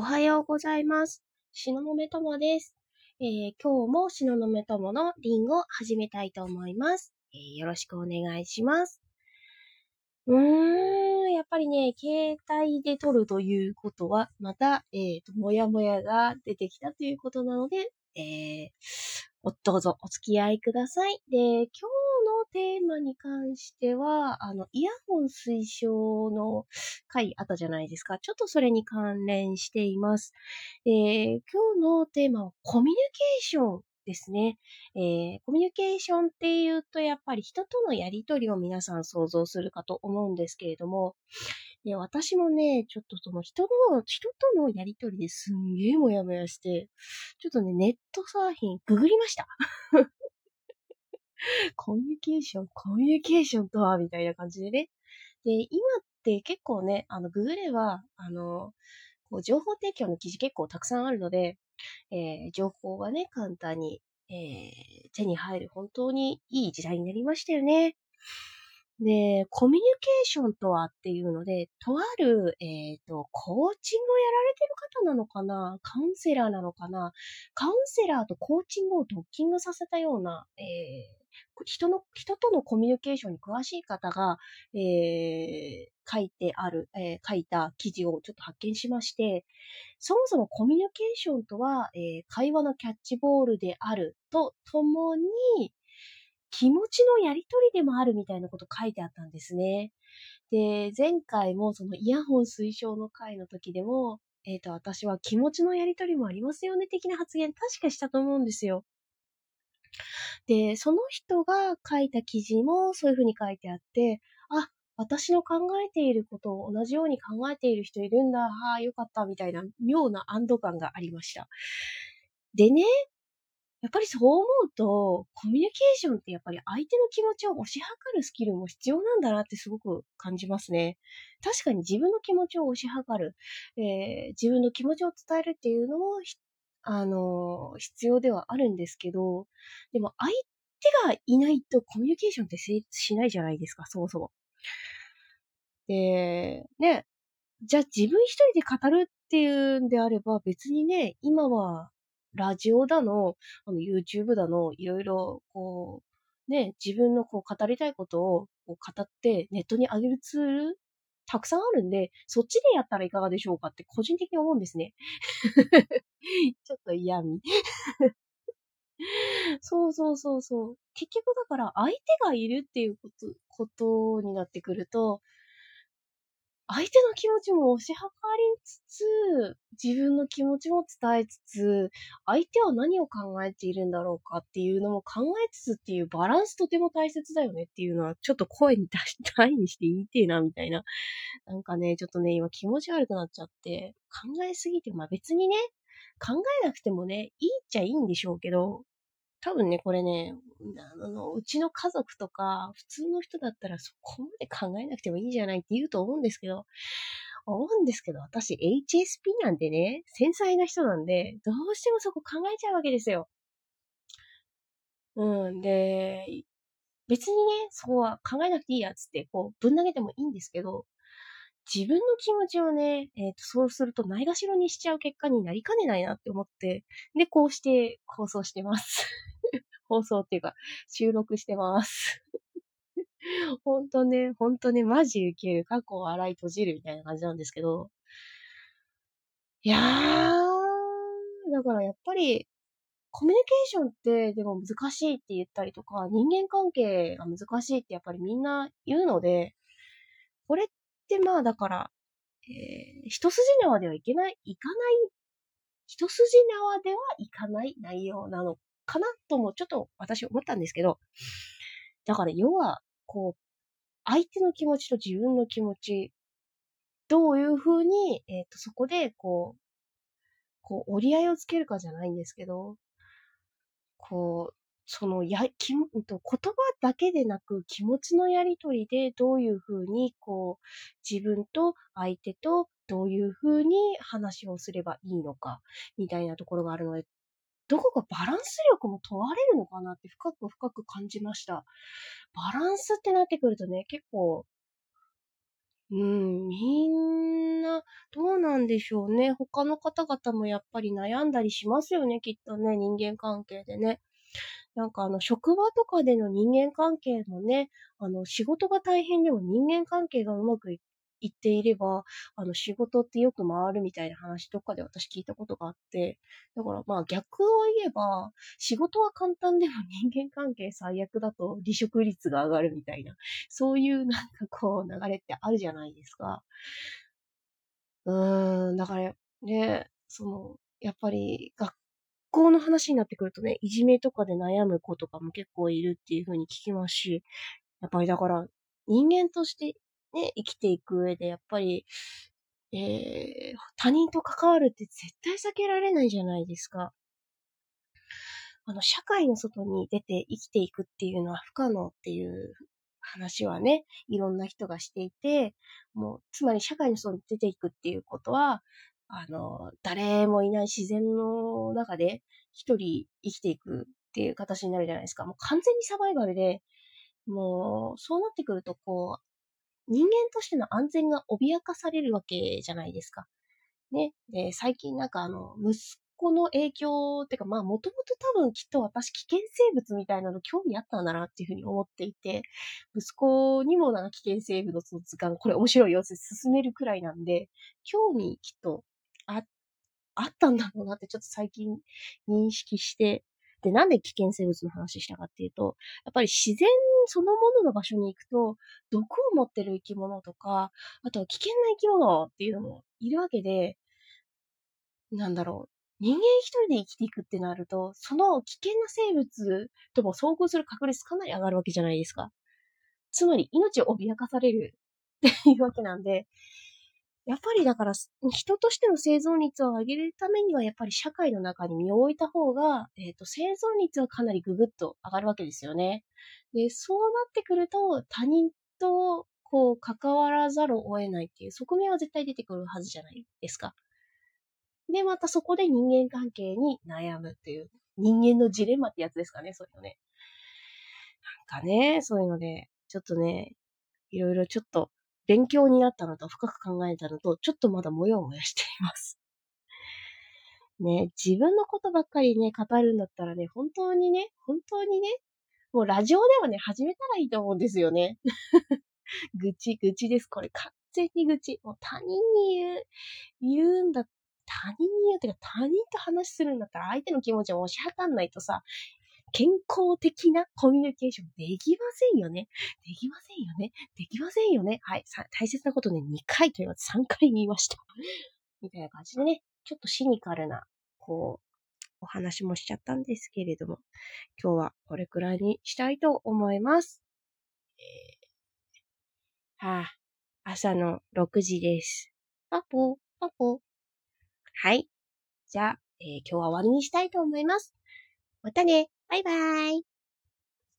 おはようございます。しののめともです。えー今日もしののめとものリンゴを始めたいと思います、えーよろしくお願いします。うーん、やっぱりね、携帯で撮るということは、また、えっ、と、もやもやが出てきたということなので、えーどうぞお付き合いください。で、今のテーマに関しては、あの、イヤホン推奨の回あったじゃないですか。ちょっとそれに関連しています。えー今日のテーマはコミュニケーションですね。えーコミュニケーションっていうと、やっぱり人とのやりとりを皆さん想像するかと思うんですけれども、で私もね、ちょっとその人の、人とのやりとりですんげえもやもやして、ちょっとね、ネットサーフィン、ググりました。コミュニケーション、コミュニケーションとは、みたいな感じでね。で、今って結構ね、あの、ググれば、あの、こう情報提供の記事結構たくさんあるので、えー情報がね、簡単に、えー手に入る本当にいい時代になりましたよね。で、コミュニケーションとはっていうので、とある、えっ、と、コーチングをやられてる方なのかな？カウンセラーなのかな？カウンセラーとコーチングをドッキングさせたような、え人の、人とのコミュニケーションに詳しい方が、えー書いてある、えー書いた記事をちょっと発見しまして、そもそもコミュニケーションとは、えー会話のキャッチボールであるとともに、気持ちのやりとりでもあるみたいなこと書いてあったんですね。で、前回もそのイヤホン推奨の回の時でも、えっ、と、私は気持ちのやりとりもありますよね的な発言確かしたと思うんですよ。で、その人が書いた記事もそういうふうに書いてあって、あ、私の考えていることを同じように考えている人いるんだ、はあ、よかった、みたいな妙な安堵感がありました。でね、やっぱりそう思うと、コミュニケーションってやっぱり相手の気持ちを推し量るスキルも必要なんだなってすごく感じますね。確かに自分の気持ちを推し量る、えー自分の気持ちを伝えるっていうのも、あの必要ではあるんですけど、でも相手がいないとコミュニケーションって成立しないじゃないですか、そもそも。で、ね、じゃあ自分一人で語るっていうんであれば別にね、今はラジオだの、あの YouTube だの、いろいろこう、ね、自分のこう語りたいことをこう語ってネットに上げるツールたくさんあるんで、そっちでやったらいかがでしょうかって個人的に思うんですね。ちょっと嫌味。そうそうそうそう。結局だから相手がいるっていうこと、ことになってくると、相手の気持ちも推し量りつつ、自分の気持ちも伝えつつ、相手は何を考えているんだろうかっていうのも考えつつっていうバランスとても大切だよねっていうのは、ちょっと声に出し、大にして言いてえな、みたいな。なんかね、ちょっとね、今気持ち悪くなっちゃって、考えすぎて、まあ別にね、考えなくてもね、いいっちゃいいんでしょうけど、多分ね、これね、あの、うちの家族とか、普通の人だったらそこまで考えなくてもいいじゃないって言うと思うんですけど、思うんですけど、私 HSP なんでね、繊細な人なんで、どうしてもそこ考えちゃうわけですよ。うん、で、別にね、そこは考えなくていいやつって、こう、ぶん投げてもいいんですけど、自分の気持ちをね、えっ、と、そうするとないがしろにしちゃう結果になりかねないなって思って、で、こうして放送してます。放送っていうか、収録してます。ほんとね、ほんとね、マジ受ける。過去を洗い閉じるみたいな感じなんですけど。いやー、だからやっぱり、コミュニケーションってでも難しいって言ったりとか、人間関係が難しいってやっぱりみんな言うので、これってまあだから、えー一筋縄ではいけない、いかない、一筋縄ではいかない内容なのかなともちょっと私思ったんですけど、だから要は、こう、相手の気持ちと自分の気持ち、どういうふうに、えっ、と、そこで、こう、こう、折り合いをつけるかじゃないんですけど、こう、そのや、き言葉だけでなく気持ちのやりとりでどういうふうに、こう、自分と相手とどういうふうに話をすればいいのか、みたいなところがあるので、どこかバランス力も問われるのかなって深く深く感じました。バランスってなってくるとね、結構、うん、みんな、どうなんでしょうね。他の方々もやっぱり悩んだりしますよね、きっとね、人間関係でね。なんかあの、職場とかでの人間関係もね、あの、仕事が大変でも人間関係がうまくいっていれば、あの、仕事ってよく回るみたいな話とかで私聞いたことがあって、だからまあ逆を言えば、仕事は簡単でも人間関係最悪だと離職率が上がるみたいな、そういうなんかこう流れってあるじゃないですか。うーん、だからね、その、やっぱり学校の話になってくるとね、いじめとかで悩む子とかも結構いるっていう風に聞きますし、やっぱりだから人間としてね、生きていく上で、やっぱり、えー、他人と関わるって絶対避けられないじゃないですか。あの、社会の外に出て生きていくっていうのは不可能っていう話はね、いろんな人がしていて、もう、つまり社会の外に出ていくっていうことは、あの、誰もいない自然の中で一人生きていくっていう形になるじゃないですか。もう完全にサバイバルで、もう、そうなってくると、こう、人間としての安全が脅かされるわけじゃないですか。ね。で、最近なんかあの、息子の影響ってか、まあ、もともと多分きっと私危険生物みたいなの興味あったんだなっていうふうに思っていて、息子にもなんか危険生物の図鑑、これ面白いよって進めるくらいなんで、興味きっとあ、あったんだろうなってちょっと最近認識して、で、なんで危険生物の話したかっていうと、やっぱり自然そのものの場所に行くと、毒を持ってる生き物とか、あとは危険な生き物っていうのもいるわけで、なんだろう。人間一人で生きていくってなると、その危険な生物とも遭遇する確率かなり上がるわけじゃないですか。つまり命を脅かされるっていうわけなんで、やっぱりだから、人としての生存率を上げるためには、やっぱり社会の中に身を置いた方が、えっ、ー、と、生存率はかなりググッと上がるわけですよね。で、そうなってくると、他人と、こう、関わらざるを得ないっていう側面は絶対出てくるはずじゃないですか。で、またそこで人間関係に悩むっていう、人間のジレンマってやつですかね、そういうのね。なんかね、そういうので、ちょっとね、いろいろちょっと勉強になったのと深く考えたのと、ちょっとまだもやもやしています。ね、自分のことばっかりね、語るんだったらね、本当にね、本当にね、もうラジオではね、始めたらいいと思うんですよね。愚痴、愚痴です。これ完全に愚痴。もう他人に言う、言うんだ、他人に言うってか他人と話するんだったら相手の気持ちを押し量んないとさ、健康的なコミュニケーションできませんよね。できませんよね。できませんよね。はい。大切なことね、2回と言わず3回言いました。みたいな感じでね、ちょっとシニカルな、こう、お話もしちゃったんですけれども、今日はこれくらいにしたいと思います。えー、はあ、朝の6時です。パポ、パポ。はい。じゃあ、えー、今日は終わりにしたいと思います。またね。バイバイ。